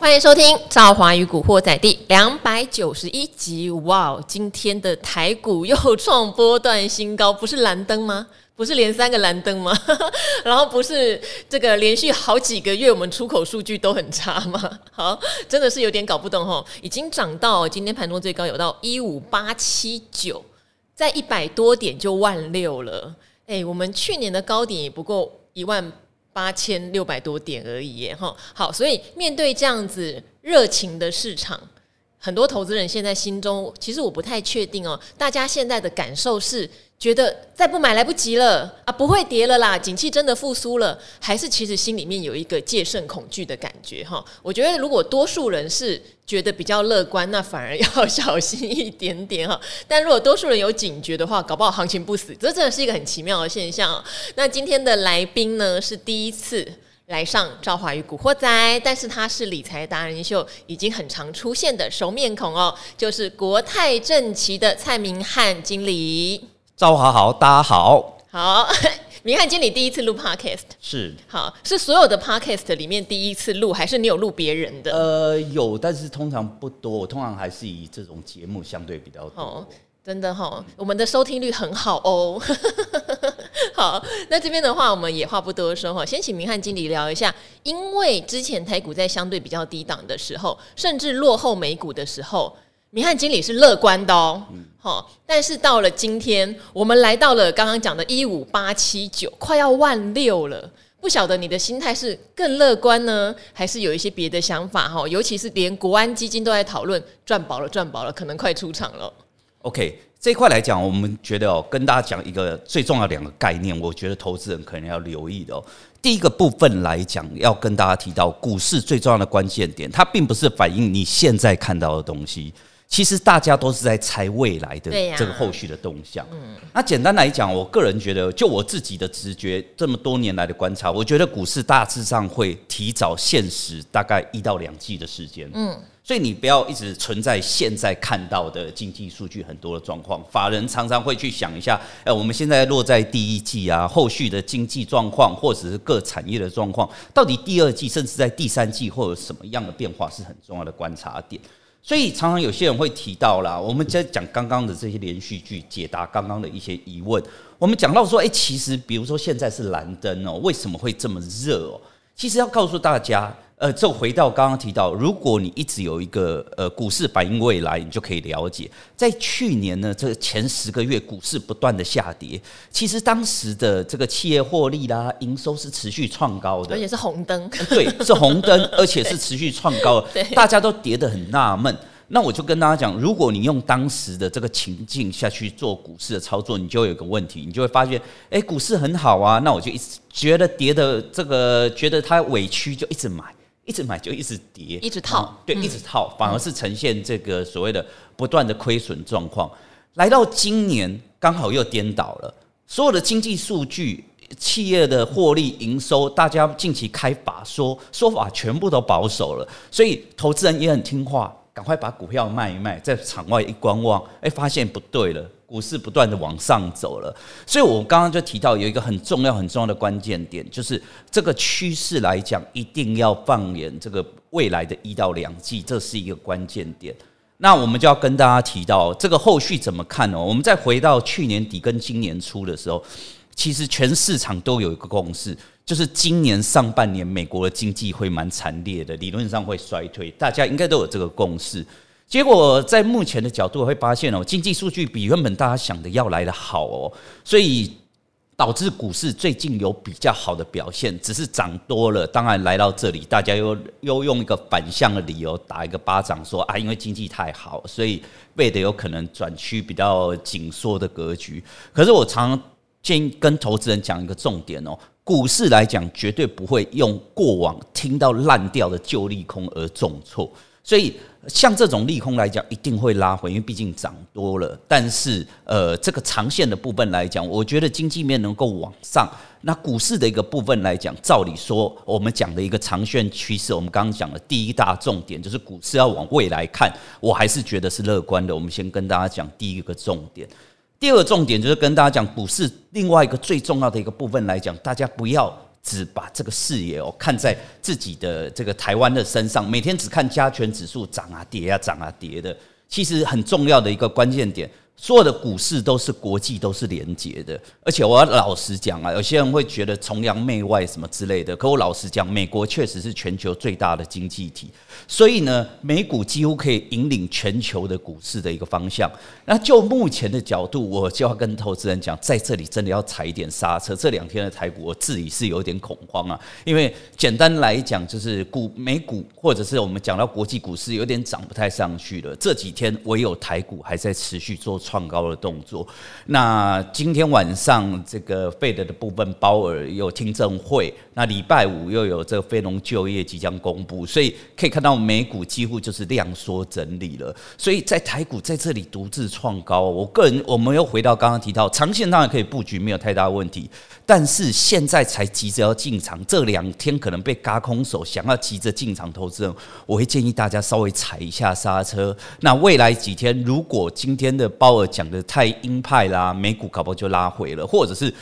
欢迎收听《赵华与古惑仔》第两百九十一集。哇，今天的台股又创波段新高，不是蓝灯吗？不是连三个蓝灯吗？然后不是这个连续好几个月我们出口数据都很差吗？好，真的是有点搞不懂哈。已经涨到今天盘中最高有到一五八七九，在一百多点就万六了。哎，我们去年的高点也不过一万。八千六百多点而已，哈，好，所以面对这样子热情的市场，很多投资人现在心中，其实我不太确定哦，大家现在的感受是。觉得再不买来不及了啊，不会跌了啦，景气真的复苏了，还是其实心里面有一个戒慎恐惧的感觉哈？我觉得如果多数人是觉得比较乐观，那反而要小心一点点哈。但如果多数人有警觉的话，搞不好行情不死，这真的是一个很奇妙的现象。那今天的来宾呢，是第一次来上《赵华与古惑仔》，但是他是理财达人秀已经很常出现的熟面孔哦，就是国泰正奇的蔡明翰经理。赵华好，大家好。好，明翰经理第一次录 podcast 是好，是所有的 podcast 里面第一次录，还是你有录别人的？呃，有，但是通常不多。我通常还是以这种节目相对比较多。哦，真的哈、哦，我们的收听率很好哦。好，那这边的话，我们也话不多说哈，先请明翰经理聊一下，因为之前台股在相对比较低档的时候，甚至落后美股的时候。明翰经理是乐观的哦，好、嗯，但是到了今天，我们来到了刚刚讲的一五八七九，快要万六了。不晓得你的心态是更乐观呢，还是有一些别的想法哈？尤其是连国安基金都在讨论赚饱了，赚饱了，可能快出场了。OK，这一块来讲，我们觉得哦，跟大家讲一个最重要两个概念，我觉得投资人可能要留意的哦。第一个部分来讲，要跟大家提到股市最重要的关键点，它并不是反映你现在看到的东西。其实大家都是在猜未来的这个后续的动向。嗯，那简单来讲，我个人觉得，就我自己的直觉，这么多年来的观察，我觉得股市大致上会提早现实大概一到两季的时间。嗯，所以你不要一直存在现在看到的经济数据很多的状况，法人常常会去想一下，哎，我们现在落在第一季啊，后续的经济状况或者是各产业的状况，到底第二季甚至在第三季会有什么样的变化，是很重要的观察点。所以常常有些人会提到啦，我们在讲刚刚的这些连续剧，解答刚刚的一些疑问。我们讲到说，诶，其实比如说现在是蓝灯哦，为什么会这么热哦？其实要告诉大家。呃，就回到刚刚提到，如果你一直有一个呃股市反映未来，你就可以了解，在去年呢，这前十个月股市不断的下跌，其实当时的这个企业获利啦、营收是持续创高的，而且是红灯，对，是红灯，而且是持续创高，大家都跌得很纳闷。那我就跟大家讲，如果你用当时的这个情境下去做股市的操作，你就会有个问题，你就会发现，哎，股市很好啊，那我就一直觉得跌的这个，觉得它委屈，就一直买。一直买就一直跌，一直套，对，一直套，反而是呈现这个所谓的不断的亏损状况。来到今年，刚好又颠倒了，所有的经济数据、企业的获利、营收，大家近期开法说说法全部都保守了，所以投资人也很听话，赶快把股票卖一卖，在场外一观望，哎，发现不对了。股市不断的往上走了，所以我刚刚就提到有一个很重要很重要的关键点，就是这个趋势来讲，一定要放眼这个未来的一到两季，这是一个关键点。那我们就要跟大家提到这个后续怎么看呢？我们再回到去年底跟今年初的时候，其实全市场都有一个共识，就是今年上半年美国的经济会蛮惨烈的，理论上会衰退，大家应该都有这个共识。结果在目前的角度会发现哦，经济数据比原本大家想的要来得好哦，所以导致股市最近有比较好的表现，只是涨多了。当然来到这里，大家又又用一个反向的理由打一个巴掌，说啊，因为经济太好，所以为的有可能转趋比较紧缩的格局。可是我常常建议跟投资人讲一个重点哦，股市来讲绝对不会用过往听到烂掉的旧利空而重挫。所以，像这种利空来讲，一定会拉回，因为毕竟涨多了。但是，呃，这个长线的部分来讲，我觉得经济面能够往上。那股市的一个部分来讲，照理说，我们讲的一个长线趋势，我们刚刚讲的第一大重点就是股市要往未来看，我还是觉得是乐观的。我们先跟大家讲第一个重点，第二个重点就是跟大家讲股市另外一个最重要的一个部分来讲，大家不要只把这个视野哦看在自己的这个台湾的身上，每天只看加权指数涨啊跌啊涨啊跌的，其实很重要的一个关键点。所有的股市都是国际都是连结的，而且我要老实讲啊，有些人会觉得崇洋媚外什么之类的，可我老实讲，美国确实是全球最大的经济体，所以呢，美股几乎可以引领全球的股市的一个方向。那就目前的角度，我就要跟投资人讲，在这里真的要踩一点刹车。这两天的台股，我自己是有点恐慌啊，因为简单来讲，就是股美股或者是我们讲到国际股市有点涨不太上去了。这几天唯有台股还在持续做。创高的动作。那今天晚上这个费德的部分，鲍尔有听证会。那礼拜五又有这个非农就业即将公布，所以可以看到美股几乎就是量缩整理了。所以在台股在这里独自创高，我个人我们又回到刚刚提到，长线当然可以布局，没有太大问题。但是现在才急着要进场，这两天可能被嘎空手，想要急着进场投资人，我会建议大家稍微踩一下刹车。那未来几天，如果今天的鲍尔讲的太鹰派啦，美股搞不好就拉回了，或者是。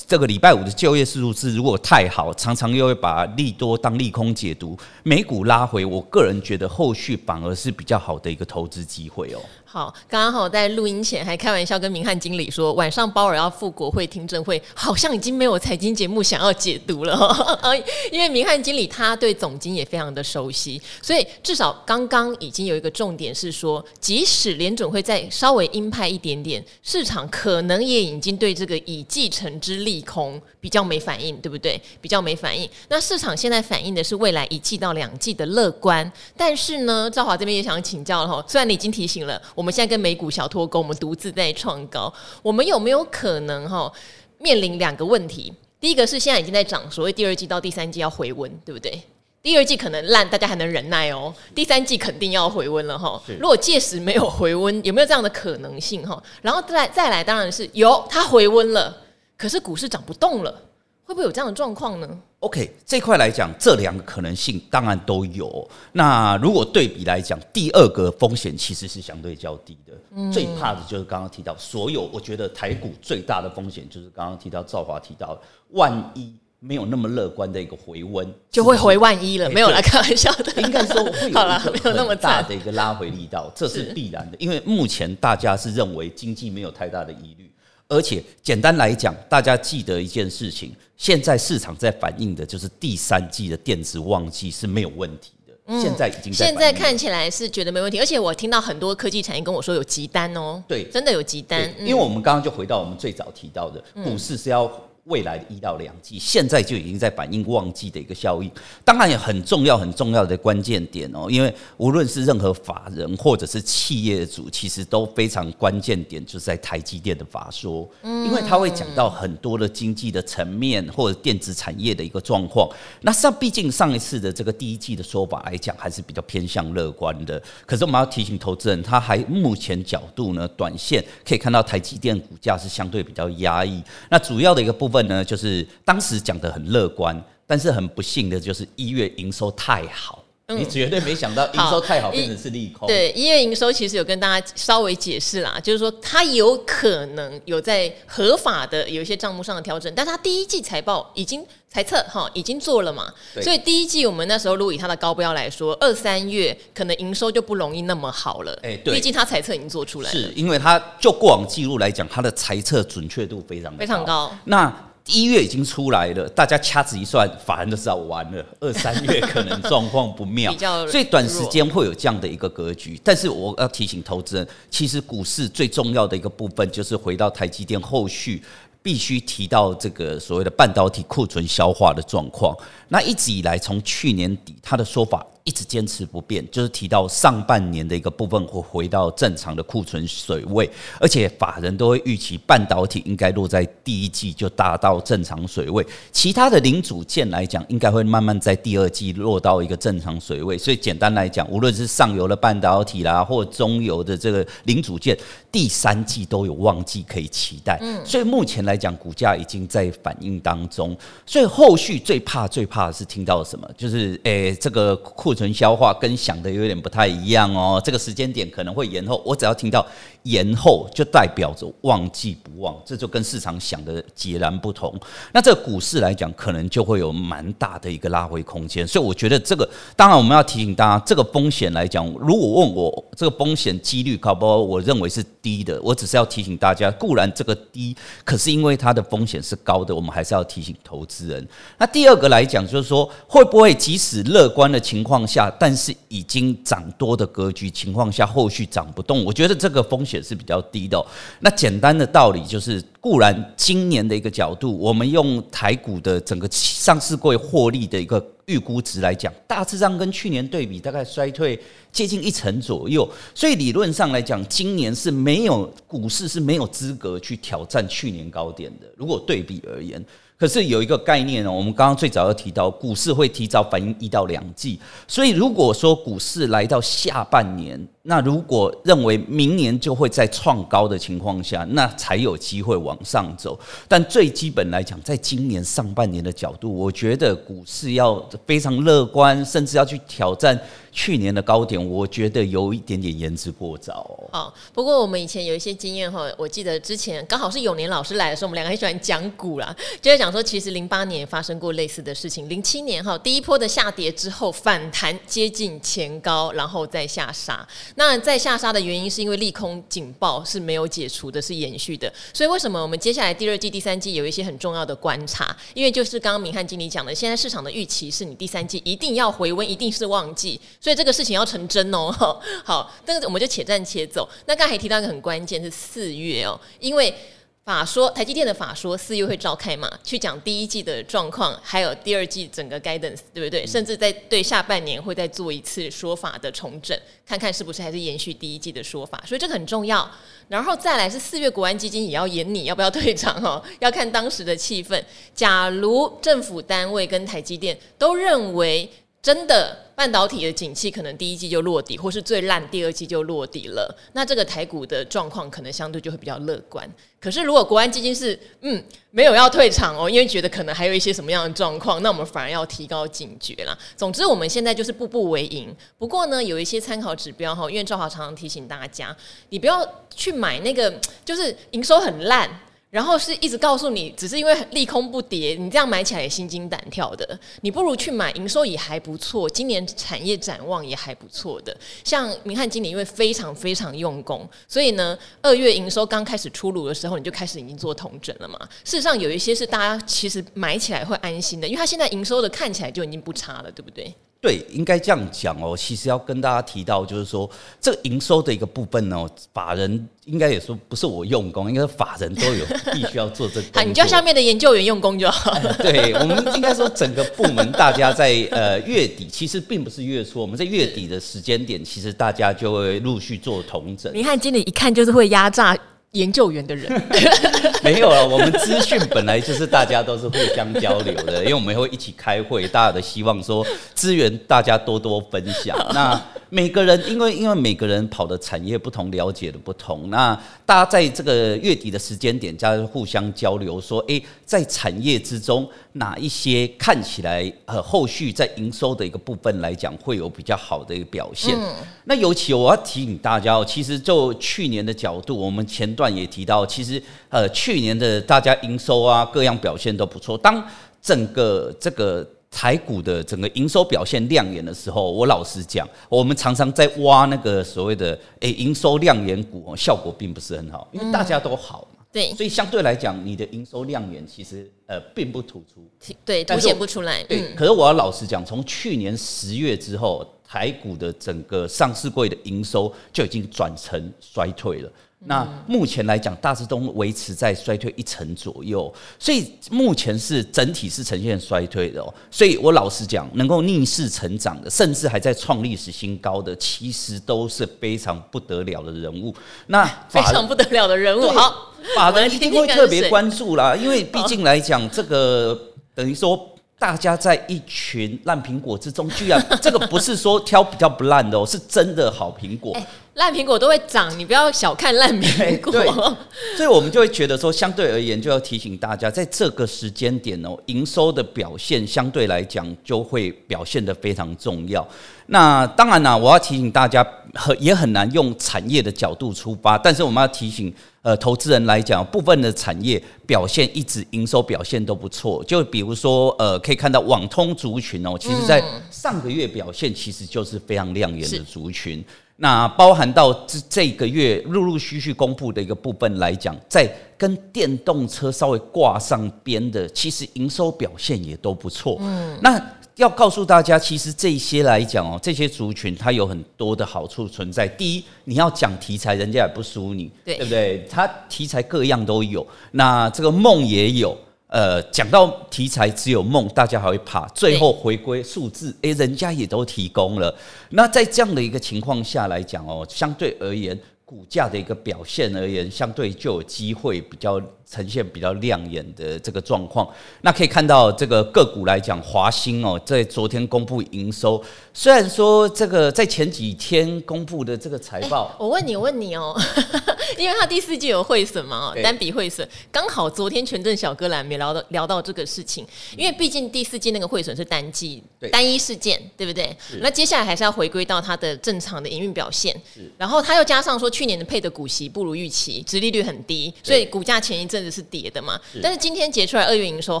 这个礼拜五的就业数字如果太好，常常又会把利多当利空解读，美股拉回，我个人觉得后续反而是比较好的一个投资机会哦。好，刚刚好在录音前还开玩笑跟明翰经理说，晚上鲍尔要赴国会听证会，好像已经没有财经节目想要解读了。因为明翰经理他对总经也非常的熟悉，所以至少刚刚已经有一个重点是说，即使联准会再稍微鹰派一点点，市场可能也已经对这个已继承之利空比较没反应，对不对？比较没反应。那市场现在反映的是未来一季到两季的乐观，但是呢，兆华这边也想请教了哈，虽然你已经提醒了。我们现在跟美股小脱钩，我们独自在创高。我们有没有可能哈面临两个问题？第一个是现在已经在涨，所谓第二季到第三季要回温，对不对？第二季可能烂，大家还能忍耐哦。第三季肯定要回温了哈。如果届时没有回温，有没有这样的可能性哈？然后再再来，当然是有，它回温了，可是股市涨不动了，会不会有这样的状况呢？OK，这块来讲，这两个可能性当然都有。那如果对比来讲，第二个风险其实是相对较低的。嗯、最怕的就是刚刚提到，所有我觉得台股最大的风险就是刚刚提到兆华提到，万一没有那么乐观的一个回温，就会回万一了。欸、没有来开玩笑的，应该说会有没有那么大的一个拉回力道，这是必然的。因为目前大家是认为经济没有太大的疑虑。而且简单来讲，大家记得一件事情，现在市场在反映的就是第三季的电子旺季是没有问题的。嗯、现在已经在现在看起来是觉得没问题，而且我听到很多科技产业跟我说有急单哦，对，真的有急单。因为我们刚刚就回到我们最早提到的，股市是要。未来的一到两季，现在就已经在反映旺季的一个效应，当然也很重要、很重要的关键点哦。因为无论是任何法人或者是企业主，其实都非常关键点，就是在台积电的法说，因为他会讲到很多的经济的层面或者电子产业的一个状况。那上毕竟上一次的这个第一季的说法来讲，还是比较偏向乐观的。可是我们要提醒投资人，他还目前角度呢，短线可以看到台积电股价是相对比较压抑。那主要的一个部分。呢，就是当时讲的很乐观，但是很不幸的就是一月营收太好，嗯、你绝对没想到营收太好变成是利空。对，一月营收其实有跟大家稍微解释啦，就是说它有可能有在合法的有一些账目上的调整，但它第一季财报已经财测哈已经做了嘛，所以第一季我们那时候如果以它的高标来说，二三月可能营收就不容易那么好了。哎，对，毕竟它财测已经做出来了，是因为它就过往记录来讲，它的财测准确度非常非常高。那一月已经出来了，大家掐指一算，法人都知道完了。二三月可能状况不妙，所以短时间会有这样的一个格局。但是我要提醒投资人，其实股市最重要的一个部分就是回到台积电后续。必须提到这个所谓的半导体库存消化的状况。那一直以来，从去年底他的说法一直坚持不变，就是提到上半年的一个部分会回到正常的库存水位，而且法人都会预期半导体应该落在第一季就达到正常水位，其他的零组件来讲，应该会慢慢在第二季落到一个正常水位。所以简单来讲，无论是上游的半导体啦，或中游的这个零组件，第三季都有旺季可以期待。嗯，所以目前来讲，股价已经在反应当中。所以后续最怕最怕的是听到什么？就是诶、欸，这个库库存消化跟想的有点不太一样哦，这个时间点可能会延后。我只要听到延后，就代表着旺季不旺，这就跟市场想的截然不同。那这个股市来讲，可能就会有蛮大的一个拉回空间。所以我觉得这个，当然我们要提醒大家，这个风险来讲，如果问我这个风险几率高不高，我认为是低的。我只是要提醒大家，固然这个低，可是因为它的风险是高的，我们还是要提醒投资人。那第二个来讲，就是说会不会即使乐观的情况下，但是已经涨多的格局情况下，后续涨不动？我觉得这个风险是比较低的。那简单的道理就是，固然今年的一个角度，我们用台股的整个上市柜获利的一个预估值来讲，大致上跟去年对比，大概衰退接近一成左右。所以理论上来讲，今年是没有股市是没有资格去挑战去年高点的。如果对比而言。可是有一个概念哦，我们刚刚最早要提到，股市会提早反应一到两季，所以如果说股市来到下半年，那如果认为明年就会在创高的情况下，那才有机会往上走。但最基本来讲，在今年上半年的角度，我觉得股市要非常乐观，甚至要去挑战。去年的高点，我觉得有一点点言之过早哦。不过我们以前有一些经验哈，我记得之前刚好是永年老师来的时候，我们两个很喜欢讲股啦，就在讲说，其实零八年发生过类似的事情。零七年哈，第一波的下跌之后反弹接近前高，然后再下杀。那在下杀的原因是因为利空警报是没有解除的，是延续的。所以为什么我们接下来第二季、第三季有一些很重要的观察？因为就是刚刚明翰经理讲的，现在市场的预期是你第三季一定要回温，一定是旺季。所以这个事情要成真哦，好，但是我们就且战且走。那刚才提到一个很关键是四月哦，因为法说台积电的法说四月会召开嘛，去讲第一季的状况，还有第二季整个 guidance，对不对？甚至在对下半年会再做一次说法的重整，看看是不是还是延续第一季的说法。所以这个很重要。然后再来是四月国安基金也要演你要不要退场哦，要看当时的气氛。假如政府单位跟台积电都认为。真的半导体的景气可能第一季就落底，或是最烂第二季就落底了。那这个台股的状况可能相对就会比较乐观。可是如果国安基金是嗯没有要退场哦，因为觉得可能还有一些什么样的状况，那我们反而要提高警觉啦。总之我们现在就是步步为营。不过呢，有一些参考指标哈，因为赵华常常提醒大家，你不要去买那个 就是营收很烂。然后是一直告诉你，只是因为利空不跌，你这样买起来也心惊胆跳的。你不如去买营收也还不错，今年产业展望也还不错的。像明翰经理，因为非常非常用功，所以呢，二月营收刚开始出炉的时候，你就开始已经做统整了嘛。事实上，有一些是大家其实买起来会安心的，因为它现在营收的看起来就已经不差了，对不对？对，应该这样讲哦。其实要跟大家提到，就是说这个营收的一个部分呢，法人应该也说不是我用功，应该是法人都有 必须要做这个。啊，你叫下面的研究员用功就好了。对，我们应该说整个部门大家在呃月底，其实并不是月初，我们在月底的时间点，其实大家就会陆续做同整。你看经理一看就是会压榨。研究员的人 没有了，我们资讯本来就是大家都是互相交流的，因为我们会一起开会，大家都希望说资源大家多多分享。那每个人因为因为每个人跑的产业不同，了解的不同，那大家在这个月底的时间点，大家互相交流说，诶，在产业之中哪一些看起来呃后续在营收的一个部分来讲会有比较好的一个表现。那尤其我要提醒大家哦，其实就去年的角度，我们前。段也提到，其实呃，去年的大家营收啊，各样表现都不错。当整个这个台股的整个营收表现亮眼的时候，我老实讲，我们常常在挖那个所谓的诶营收亮眼股，效果并不是很好，因为大家都好嘛。对，所以相对来讲，你的营收亮眼其实呃并不突出，对，凸显不出来。对，可是我要老实讲，从去年十月之后，台股的整个上市柜的营收就已经转成衰退了。那目前来讲，大致都维持在衰退一成左右，所以目前是整体是呈现衰退的哦。所以我老实讲，能够逆势成长的，甚至还在创历史新高的，其实都是非常不得了的人物。那非常不得了的人物，好，法人一定会特别关注啦，因为毕竟来讲，这个等于说。大家在一群烂苹果之中，居然这个不是说挑比较不烂的哦，是真的好苹果。欸、烂苹果都会涨，你不要小看烂苹果。所以，我们就会觉得说，相对而言，就要提醒大家，在这个时间点哦，营收的表现相对来讲就会表现得非常重要。那当然啦，我要提醒大家，很也很难用产业的角度出发，但是我们要提醒呃投资人来讲，部分的产业表现一直营收表现都不错。就比如说呃，可以看到网通族群哦，其实在上个月表现其实就是非常亮眼的族群。那包含到这这个月陆陆续续公布的一个部分来讲，在跟电动车稍微挂上边的，其实营收表现也都不错。嗯，那要告诉大家，其实这些来讲哦，这些族群它有很多的好处存在。第一，你要讲题材，人家也不输你，对，对不对？它题材各样都有，那这个梦也有。呃，讲到题材只有梦，大家还会怕。最后回归数字，诶，人家也都提供了。那在这样的一个情况下来讲哦，相对而言，股价的一个表现而言，相对就有机会比较。呈现比较亮眼的这个状况，那可以看到这个个股来讲，华兴哦，在昨天公布营收，虽然说这个在前几天公布的这个财报，欸，我问你，我问你哦，因为他第四季有汇损嘛，单笔汇损，刚好昨天权证小哥来没聊到聊到这个事情，因为毕竟第四季那个汇损是单季单一事件，对不对？那接下来还是要回归到它的正常的营运表现，然后他又加上说去年的配的股息不如预期，殖利率很低，所以股价前一阵。子是跌的嘛？但是今天结出来二月营收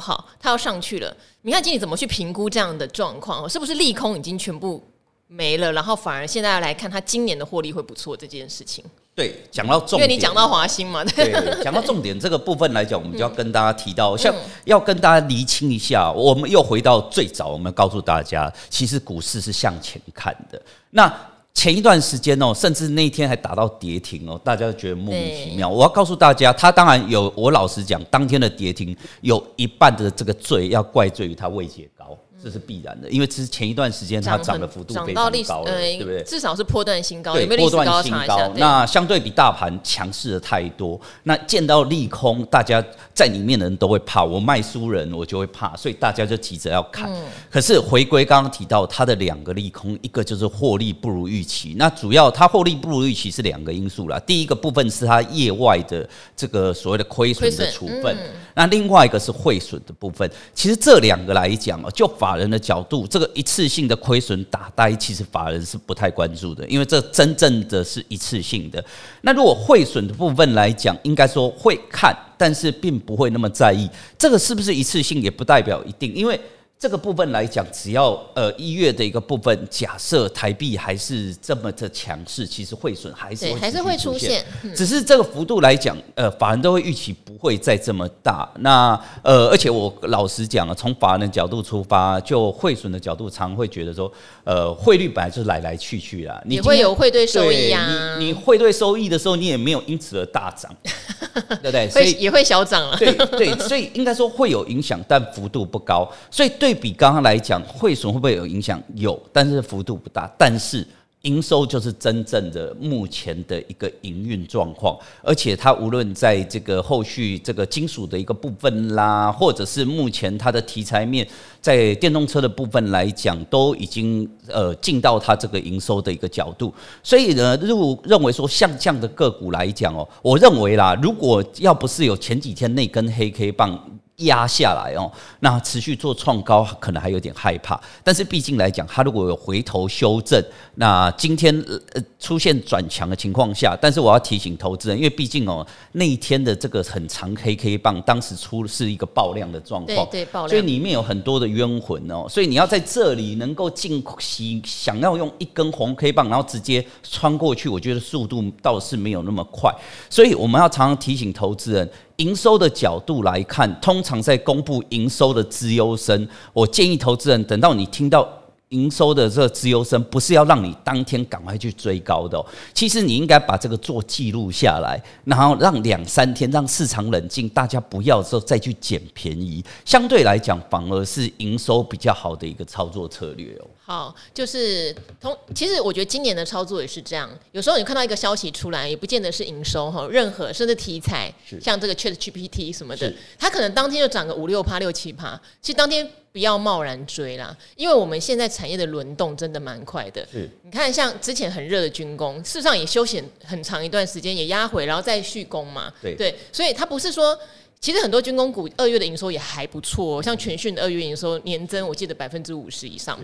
好，它要上去了。你看经理怎么去评估这样的状况？是不是利空已经全部没了？然后反而现在要来看它今年的获利会不错这件事情？对，讲到重点，因为你讲到华兴嘛，对，讲到重点这个部分来讲，我们就要跟大家提到，像要跟大家厘清一下，我们又回到最早，我们告诉大家，其实股市是向前看的。那前一段时间哦，甚至那一天还打到跌停哦，大家都觉得莫名其妙。我要告诉大家，他当然有，我老实讲，当天的跌停有一半的这个罪要怪罪于他位阶高。这是必然的，因为之前一段时间它涨的幅度非常高了，对不对？至少是破段新高，对，波段新高。那相对比大盘强势的太多，那见到利空，大家在里面的人都会怕。我卖书人，我就会怕，所以大家就急着要砍。可是回归刚刚提到它的两个利空，一个就是获利不如预期。那主要它获利不如预期是两个因素啦。第一个部分是它业外的这个所谓的亏损的处分，那另外一个是汇损的部分。其实这两个来讲啊，就法。法人的角度，这个一次性的亏损打呆，其实法人是不太关注的，因为这真正的是一次性的。那如果汇损的部分来讲，应该说会看，但是并不会那么在意。这个是不是一次性，也不代表一定，因为。这个部分来讲，只要呃一月的一个部分，假设台币还是这么的强势，其实汇损还是会还是会出现，只是这个幅度来讲，呃，法人都会预期不会再这么大。那呃，而且我老实讲啊，从法人的角度出发，就汇损的角度，常会觉得说，呃，汇率本来就是来来去去啦，你会有汇兑收益啊，你你汇兑收益的时候，你也没有因此而大涨，对不对？所以也会小涨了，对对，所以应该说会有影响，但幅度不高，所以对。比刚刚来讲，汇损会不会有影响？有，但是幅度不大。但是营收就是真正的目前的一个营运状况，而且它无论在这个后续这个金属的一个部分啦，或者是目前它的题材面，在电动车的部分来讲，都已经呃进到它这个营收的一个角度。所以呢，如认为说像这样的个股来讲哦，我认为啦，如果要不是有前几天那根黑 K 棒。压下来哦，那持续做创高可能还有点害怕，但是毕竟来讲，它如果有回头修正，那今天呃出现转强的情况下，但是我要提醒投资人，因为毕竟哦那一天的这个很长黑 K 棒，当时出是一个爆量的状况，对对爆量，所以里面有很多的冤魂哦，所以你要在这里能够进喜想要用一根红 K 棒，然后直接穿过去，我觉得速度倒是没有那么快，所以我们要常常提醒投资人。营收的角度来看，通常在公布营收的资优生，我建议投资人等到你听到。营收的这个资优生不是要让你当天赶快去追高的哦，其实你应该把这个做记录下来，然后让两三天让市场冷静，大家不要的时候再去捡便宜，相对来讲反而是营收比较好的一个操作策略哦。好，就是同其实我觉得今年的操作也是这样，有时候你看到一个消息出来，也不见得是营收哈，任何甚至题材，像这个 ChatGPT 什么的，它可能当天就涨个五六趴六七趴，其实当天。不要贸然追啦，因为我们现在产业的轮动真的蛮快的。是你看，像之前很热的军工，事实上也休闲很长一段时间，也压回，然后再续攻嘛。对对，所以它不是说，其实很多军工股二月的营收也还不错，像全讯的二月营收年增，我记得百分之五十以上。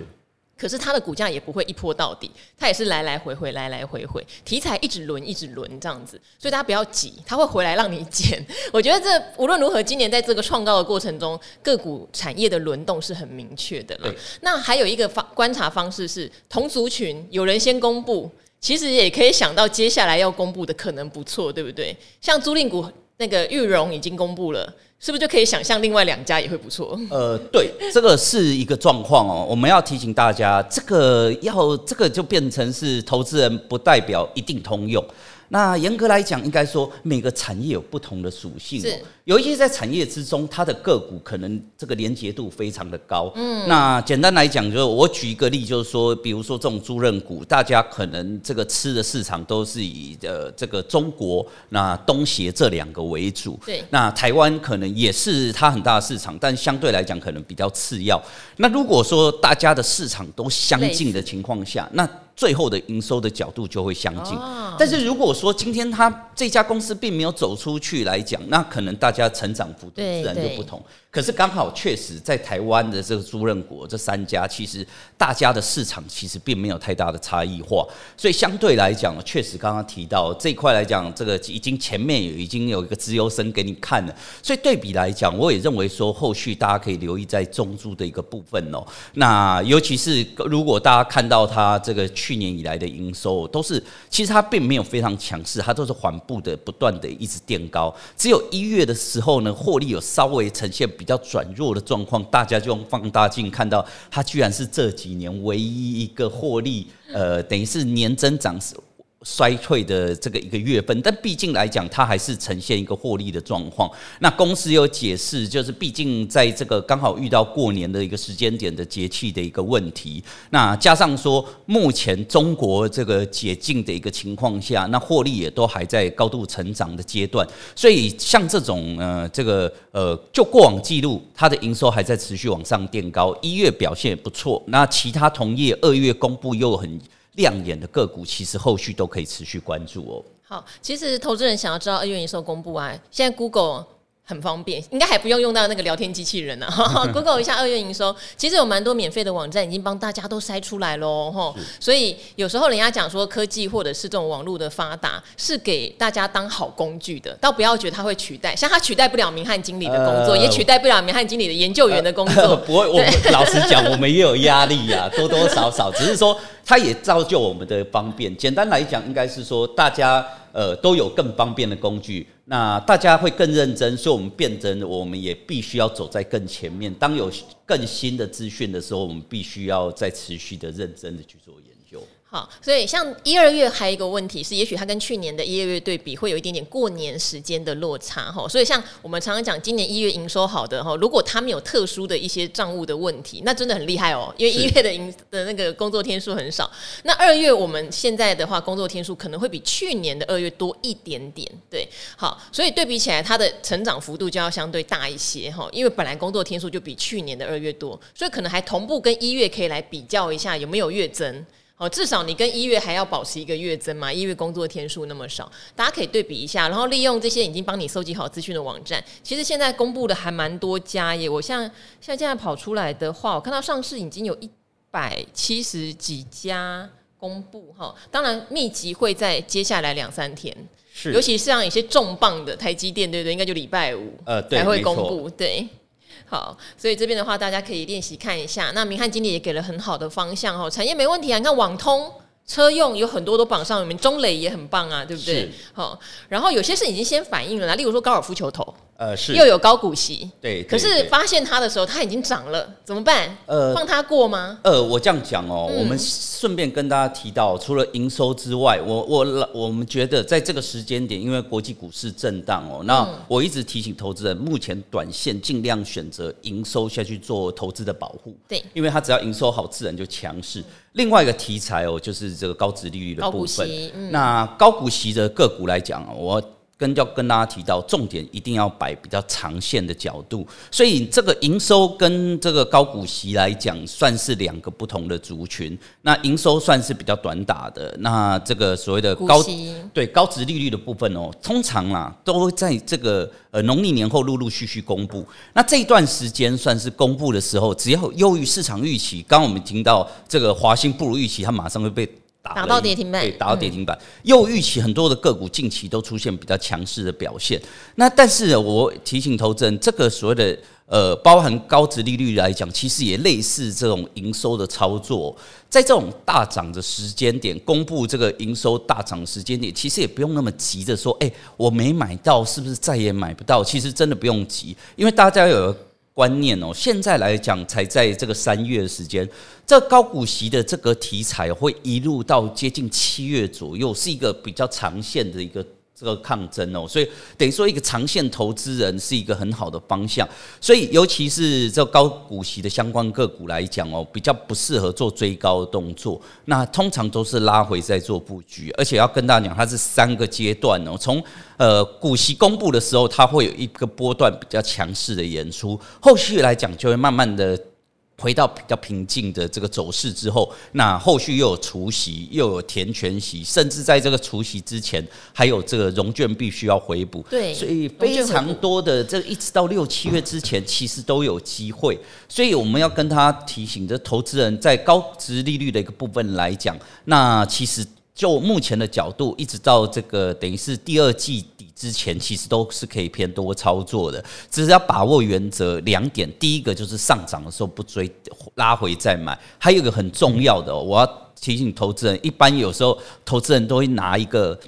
可是它的股价也不会一波到底，它也是来来回回，来来回回，题材一直轮一直轮这样子，所以大家不要急，它会回来让你捡。我觉得这无论如何，今年在这个创高的过程中，个股产业的轮动是很明确的了。那还有一个方观察方式是，同族群有人先公布，其实也可以想到接下来要公布的可能不错，对不对？像租赁股那个玉荣已经公布了。是不是就可以想象另外两家也会不错？呃，对，这个是一个状况哦。我们要提醒大家，这个要这个就变成是投资人不代表一定通用。那严格来讲，应该说每个产业有不同的属性。是。有一些在产业之中，它的个股可能这个连结度非常的高。嗯，那简单来讲，就是我举一个例，就是说，比如说这种租赁股，大家可能这个吃的市场都是以呃这个中国、那东协这两个为主。对，那台湾可能也是它很大的市场，但相对来讲可能比较次要。那如果说大家的市场都相近的情况下，那最后的营收的角度就会相近。但是如果说今天它这家公司并没有走出去来讲，那可能大家成长幅度自然就不同。可是刚好确实在台湾的这个租赁国这三家，其实大家的市场其实并没有太大的差异化，所以相对来讲，确实刚刚提到这一块来讲，这个已经前面有已经有一个资优生给你看了，所以对比来讲，我也认为说后续大家可以留意在中租的一个部分哦。那尤其是如果大家看到它这个去年以来的营收都是，其实它并没有非常强势，它都是缓步的不断的一直垫高，只有一月的时候呢，获利有稍微呈现比。较转弱的状况，大家就用放大镜看到，它居然是这几年唯一一个获利，呃，等于是年增长是。衰退的这个一个月份，但毕竟来讲，它还是呈现一个获利的状况。那公司有解释，就是毕竟在这个刚好遇到过年的一个时间点的节气的一个问题，那加上说目前中国这个解禁的一个情况下，那获利也都还在高度成长的阶段，所以像这种呃这个呃就过往记录，它的营收还在持续往上垫高，一月表现也不错，那其他同业二月公布又很。亮眼的个股，其实后续都可以持续关注哦。好，其实投资人想要知道二月营收公布啊，现在 Google。很方便，应该还不用用到那个聊天机器人呢、啊。Google 一下二月营收，其实有蛮多免费的网站已经帮大家都筛出来喽。哈，所以有时候人家讲说科技或者是这种网络的发达是给大家当好工具的，倒不要觉得它会取代，像它取代不了明翰经理的工作，呃、也取代不了明翰经理的研究员的工作。呃、不会，我们老实讲，我们也有压力呀、啊，多多少少，只是说它也造就我们的方便。简单来讲，应该是说大家。呃，都有更方便的工具，那大家会更认真，所以我们变真，我们也必须要走在更前面。当有更新的资讯的时候，我们必须要再持续的认真的去做研究。好，所以像一二月还有一个问题是，也许它跟去年的一二月对比会有一点点过年时间的落差哈。所以像我们常常讲，今年一月营收好的哈，如果他们有特殊的一些账务的问题，那真的很厉害哦，因为一月的营的那个工作天数很少。那二月我们现在的话，工作天数可能会比去年的二月多一点点。对，好，所以对比起来，它的成长幅度就要相对大一些哈，因为本来工作天数就比去年的二月多，所以可能还同步跟一月可以来比较一下有没有月增。哦，至少你跟一月还要保持一个月增嘛？一月工作天数那么少，大家可以对比一下，然后利用这些已经帮你收集好资讯的网站。其实现在公布的还蛮多家耶，我像像现在跑出来的话，我看到上市已经有一百七十几家公布哈。当然，密集会在接下来两三天，是尤其是像一些重磅的台积电，对不对？应该就礼拜五呃才会公布，对。好，所以这边的话，大家可以练习看一下。那明翰经理也给了很好的方向哦，产业没问题啊。你看网通、车用有很多都榜上，我们中磊也很棒啊，对不对？好是，然后有些是已经先反应了啦，例如说高尔夫球头。呃，是又有高股息，对，可是发现它的时候，它已经涨了，怎么办？呃，放它过吗？呃，我这样讲哦，嗯、我们顺便跟大家提到，除了营收之外，我我我们觉得在这个时间点，因为国际股市震荡哦，那我一直提醒投资人，目前短线尽量选择营收下去做投资的保护，对，因为它只要营收好，自然就强势。另外一个题材哦，就是这个高值利率的部分。高，嗯、那高股息的个股来讲，我。跟要跟大家提到，重点一定要摆比较长线的角度，所以这个营收跟这个高股息来讲，算是两个不同的族群。那营收算是比较短打的，那这个所谓的高对高值利率的部分哦，通常啦都会在这个呃农历年后陆陆续续公布。那这一段时间算是公布的时候，只要优于市场预期，刚刚我们听到这个华兴不如预期，它马上会被。打到跌停板，对，打到跌停板。又预期很多的个股近期都出现比较强势的表现。那但是我提醒投资人，这个所谓的呃，包含高值利率来讲，其实也类似这种营收的操作。在这种大涨的时间点，公布这个营收大涨时间点，其实也不用那么急着说，哎，我没买到，是不是再也买不到？其实真的不用急，因为大家有。观念哦，现在来讲才在这个三月的时间，这高股息的这个题材会一路到接近七月左右，是一个比较长线的一个。这个抗争哦，所以等于说一个长线投资人是一个很好的方向，所以尤其是这高股息的相关个股来讲哦，比较不适合做追高的动作。那通常都是拉回再做布局，而且要跟大家讲，它是三个阶段哦。从呃股息公布的时候，它会有一个波段比较强势的演出，后续来讲就会慢慢的。回到比较平静的这个走势之后，那后续又有除息，又有填权息，甚至在这个除息之前，还有这个融券必须要回补。对，所以非常多的这一直到六七月之前，其实都有机会。所以我们要跟他提醒，这投资人在高值利率的一个部分来讲，那其实就目前的角度，一直到这个等于是第二季。之前其实都是可以偏多操作的，只是要把握原则两点。第一个就是上涨的时候不追，拉回再买。还有一个很重要的，我要提醒投资人，一般有时候投资人都会拿一个，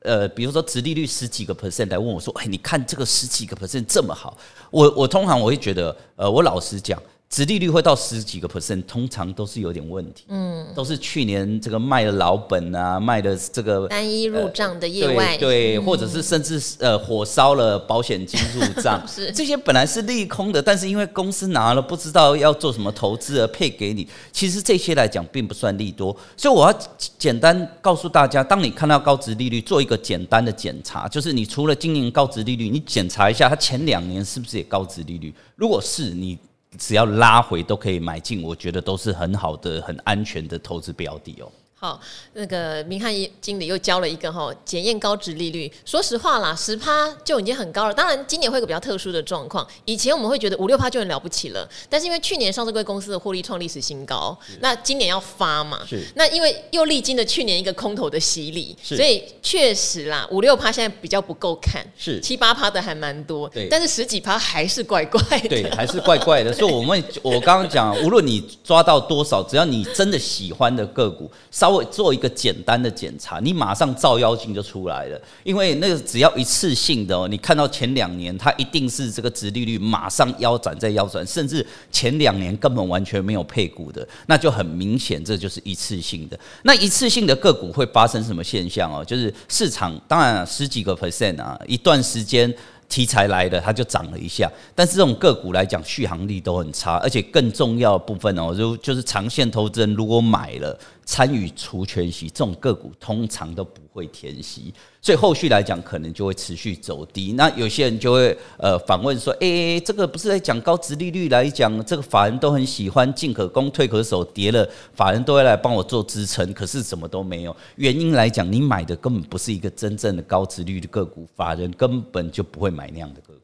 呃，比如说殖利率十几个 percent 来问我说：“哎，你看这个十几个 percent 这么好？”我我通常我会觉得，呃，我老实讲。殖利率会到十几个 percent，通常都是有点问题。嗯，都是去年这个卖的老本啊，卖的这个单一入账的业外，呃、对，对，或者是甚至呃火烧了保险金入账，是这些本来是利空的，但是因为公司拿了不知道要做什么投资而配给你，其实这些来讲并不算利多。所以我要简单告诉大家，当你看到高值利率，做一个简单的检查，就是你除了今年高值利率，你检查一下它前两年是不是也高值利率，如果是你。只要拉回都可以买进，我觉得都是很好的、很安全的投资标的哦。好，那个明翰经理又教了一个哈，检验高值利率。说实话啦，十趴就已经很高了。当然，今年会有个比较特殊的状况。以前我们会觉得五六趴就很了不起了，但是因为去年上市柜公司的获利创历史新高，那今年要发嘛，是那因为又历经了去年一个空头的洗礼，所以确实啦，五六趴现在比较不够看，是七八趴的还蛮多，对，但是十几趴还是怪怪的，对，还是怪怪的。所以我们我刚刚讲，无论你抓到多少，只要你真的喜欢的个股，稍微做一个简单的检查，你马上照妖镜就出来了。因为那个只要一次性的哦，你看到前两年它一定是这个殖利率马上腰斩再腰斩，甚至前两年根本完全没有配股的，那就很明显这就是一次性的。那一次性的个股会发生什么现象哦？就是市场当然十几个 percent 啊，一段时间。题材来的，它就涨了一下，但是这种个股来讲，续航力都很差，而且更重要的部分哦，就就是长线投资人如果买了参与除权息，这种个股通常都不会填息。所以后续来讲，可能就会持续走低。那有些人就会呃反问说：“诶，这个不是在讲高值利率来讲，这个法人都很喜欢，进可攻，退可守，跌了法人都会来帮我做支撑，可是什么都没有。原因来讲，你买的根本不是一个真正的高值率的个股，法人根本就不会买那样的个股。”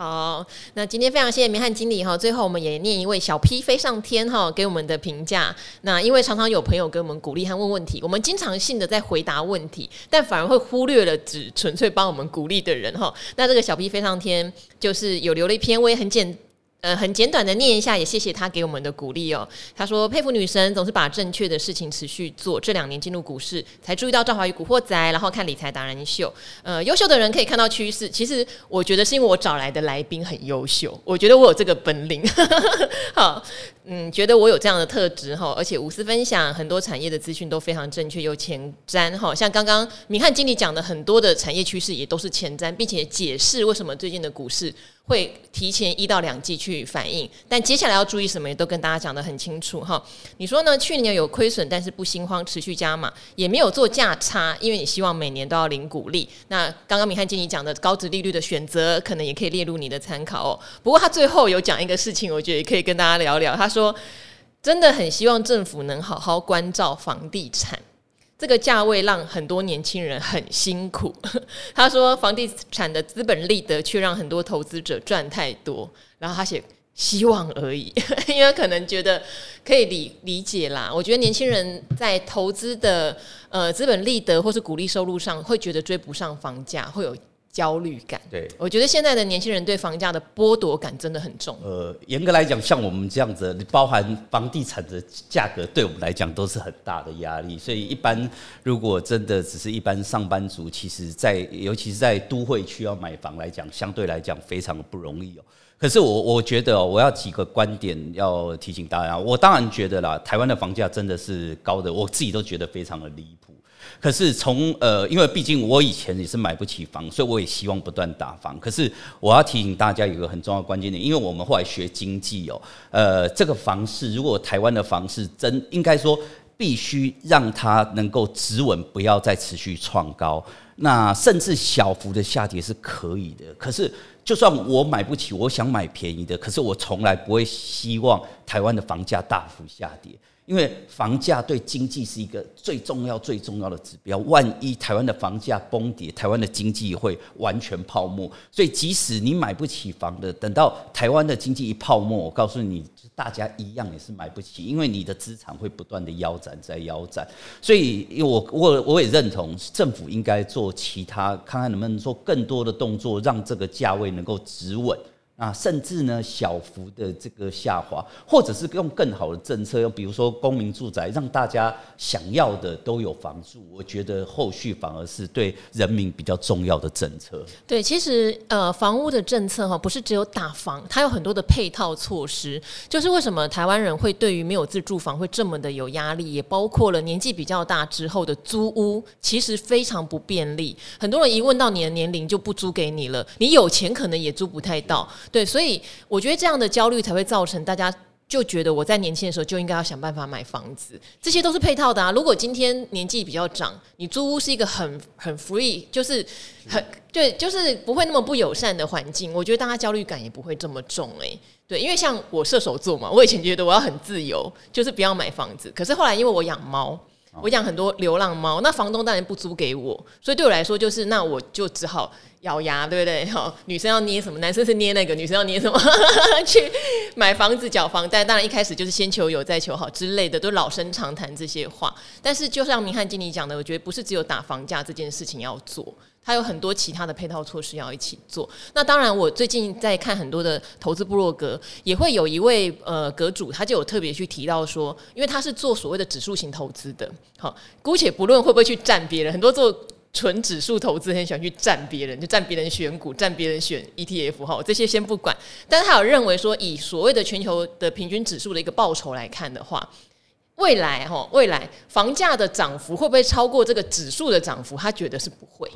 好，那今天非常谢谢明翰经理哈。最后我们也念一位小 P 飞上天哈给我们的评价。那因为常常有朋友给我们鼓励和问问题，我们经常性的在回答问题，但反而会忽略了只纯粹帮我们鼓励的人哈。那这个小 P 飞上天就是有留了一篇，我也很简。呃，很简短的念一下，也谢谢他给我们的鼓励哦。他说佩服女神，总是把正确的事情持续做。这两年进入股市，才注意到赵华宇古惑仔，然后看理财达人秀。呃，优秀的人可以看到趋势。其实我觉得是因为我找来的来宾很优秀，我觉得我有这个本领。好，嗯，觉得我有这样的特质哈，而且无私分享很多产业的资讯都非常正确又前瞻哈。像刚刚明翰经理讲的很多的产业趋势也都是前瞻，并且解释为什么最近的股市。会提前一到两季去反应，但接下来要注意什么，也都跟大家讲得很清楚哈。你说呢？去年有亏损，但是不心慌，持续加码，也没有做价差，因为你希望每年都要领股利。那刚刚明翰经理讲的高值利率的选择，可能也可以列入你的参考哦。不过他最后有讲一个事情，我觉得也可以跟大家聊聊。他说，真的很希望政府能好好关照房地产。这个价位让很多年轻人很辛苦。他说，房地产的资本利得却让很多投资者赚太多。然后他写希望而已，因为可能觉得可以理理解啦。我觉得年轻人在投资的呃资本利得或是鼓励收入上，会觉得追不上房价，会有。焦虑感，对，我觉得现在的年轻人对房价的剥夺感真的很重。呃，严格来讲，像我们这样子，包含房地产的价格，对我们来讲都是很大的压力。所以，一般如果真的只是一般上班族，其实在，在尤其是在都会区要买房来讲，相对来讲非常的不容易哦。可是我我觉得，我要几个观点要提醒大家。我当然觉得啦，台湾的房价真的是高的，我自己都觉得非常的离谱。可是从呃，因为毕竟我以前也是买不起房，所以我也希望不断打房。可是我要提醒大家有一个很重要的关键点，因为我们后来学经济哦，呃，这个房市如果台湾的房市真应该说必须让它能够止稳，不要再持续创高，那甚至小幅的下跌是可以的。可是就算我买不起，我想买便宜的，可是我从来不会希望台湾的房价大幅下跌。因为房价对经济是一个最重要、最重要的指标。万一台湾的房价崩跌，台湾的经济会完全泡沫。所以，即使你买不起房的，等到台湾的经济一泡沫，我告诉你，大家一样也是买不起，因为你的资产会不断的腰斩，在腰斩。所以，我我我也认同政府应该做其他，看看能不能做更多的动作，让这个价位能够止稳。啊，甚至呢，小幅的这个下滑，或者是用更好的政策，用比如说公民住宅，让大家想要的都有房住。我觉得后续反而是对人民比较重要的政策。对，其实呃，房屋的政策哈，不是只有打房，它有很多的配套措施。就是为什么台湾人会对于没有自住房会这么的有压力，也包括了年纪比较大之后的租屋，其实非常不便利。很多人一问到你的年龄就不租给你了，你有钱可能也租不太到。对，所以我觉得这样的焦虑才会造成大家就觉得我在年轻的时候就应该要想办法买房子，这些都是配套的啊。如果今天年纪比较长，你租屋是一个很很 free，就是很对，就是不会那么不友善的环境，我觉得大家焦虑感也不会这么重诶、欸。对，因为像我射手座嘛，我以前觉得我要很自由，就是不要买房子，可是后来因为我养猫。我养很多流浪猫，那房东当然不租给我，所以对我来说就是，那我就只好咬牙，对不对？好，女生要捏什么，男生是捏那个，女生要捏什么，去买房子缴房贷。当然一开始就是先求有再求好之类的，都老生常谈这些话。但是就像明翰经理讲的，我觉得不是只有打房价这件事情要做。还有很多其他的配套措施要一起做。那当然，我最近在看很多的投资部落格，也会有一位呃阁主，他就有特别去提到说，因为他是做所谓的指数型投资的。好，姑且不论会不会去占别人，很多做纯指数投资很喜欢去占别人，就占别人选股，占别人选 ETF 哈，这些先不管。但是他有认为说，以所谓的全球的平均指数的一个报酬来看的话，未来哈，未来房价的涨幅会不会超过这个指数的涨幅？他觉得是不会。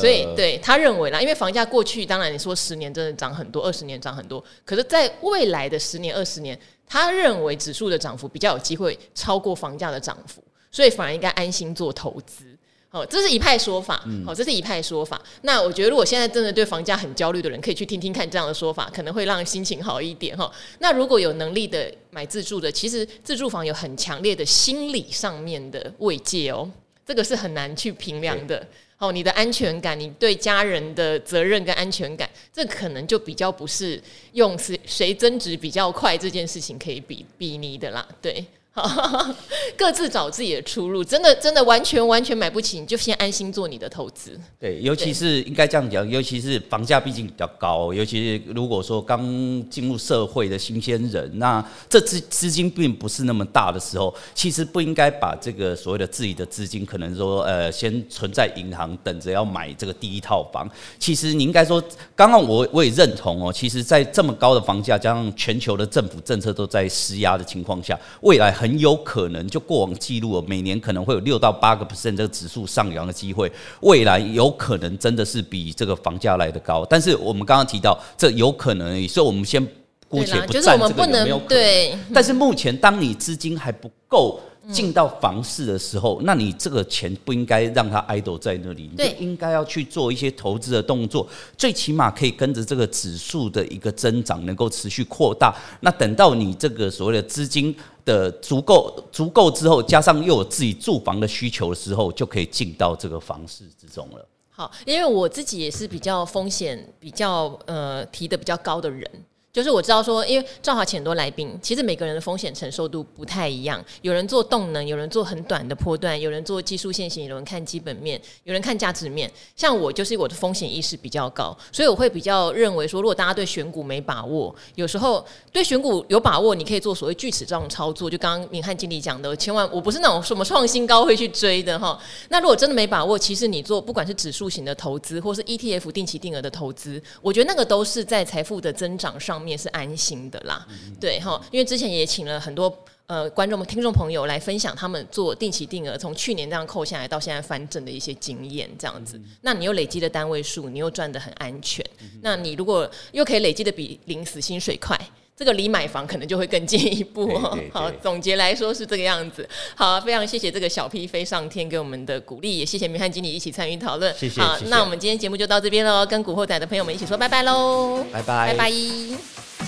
所以，对他认为啦，因为房价过去当然你说十年真的涨很多，二十年涨很多，可是在未来的十年、二十年，他认为指数的涨幅比较有机会超过房价的涨幅，所以反而应该安心做投资。好，这是一派说法。好，这是一派说法。那我觉得，如果现在真的对房价很焦虑的人，可以去听听看这样的说法，可能会让心情好一点哈。那如果有能力的买自住的，其实自住房有很强烈的心理上面的慰藉哦，这个是很难去评量的。哦，你的安全感，你对家人的责任跟安全感，这可能就比较不是用谁谁增值比较快这件事情可以比比拟的啦，对。各自找自己的出路，真的真的完全完全买不起，你就先安心做你的投资。对，尤其是应该这样讲，尤其是房价毕竟比较高，尤其是如果说刚进入社会的新鲜人，那这资资金并不是那么大的时候，其实不应该把这个所谓的自己的资金，可能说呃先存在银行，等着要买这个第一套房。其实你应该说，刚刚我我也认同哦，其实，在这么高的房价加上全球的政府政策都在施压的情况下，未来很。很有可能就过往记录了，每年可能会有六到八个 percent 这个指数上扬的机会，未来有可能真的是比这个房价来得高。但是我们刚刚提到，这有可能而已，所以我们先姑且不占这个有没有可能。对，但是目前当你资金还不够。进到房市的时候，那你这个钱不应该让它 idle 在那里，你应该要去做一些投资的动作，最起码可以跟着这个指数的一个增长能够持续扩大。那等到你这个所谓的资金的足够足够之后，加上又有自己住房的需求的时候，就可以进到这个房市之中了。好，因为我自己也是比较风险比较呃提的比较高的人。就是我知道说，因为赵华请很多来宾，其实每个人的风险承受度不太一样。有人做动能，有人做很短的波段，有人做技术线型，有人看基本面，有人看价值面。像我就是我的风险意识比较高，所以我会比较认为说，如果大家对选股没把握，有时候对选股有把握，你可以做所谓锯齿状操作。就刚刚明翰经理讲的，千万我不是那种什么创新高会去追的哈。那如果真的没把握，其实你做不管是指数型的投资，或是 ETF 定期定额的投资，我觉得那个都是在财富的增长上面。面是安心的啦，对哈，因为之前也请了很多呃观众们、听众朋友来分享他们做定期定额，从去年这样扣下来到现在翻正的一些经验，这样子。那你又累积的单位数，你又赚的很安全。那你如果又可以累积的比领死薪水快。这个离买房可能就会更进一步哦。好，总结来说是这个样子。好，非常谢谢这个小 P 飞上天给我们的鼓励，也谢谢明翰经理一起参与讨论。谢谢。好，那我们今天节目就到这边喽，跟古惑仔的朋友们一起说拜拜喽，拜拜，拜拜。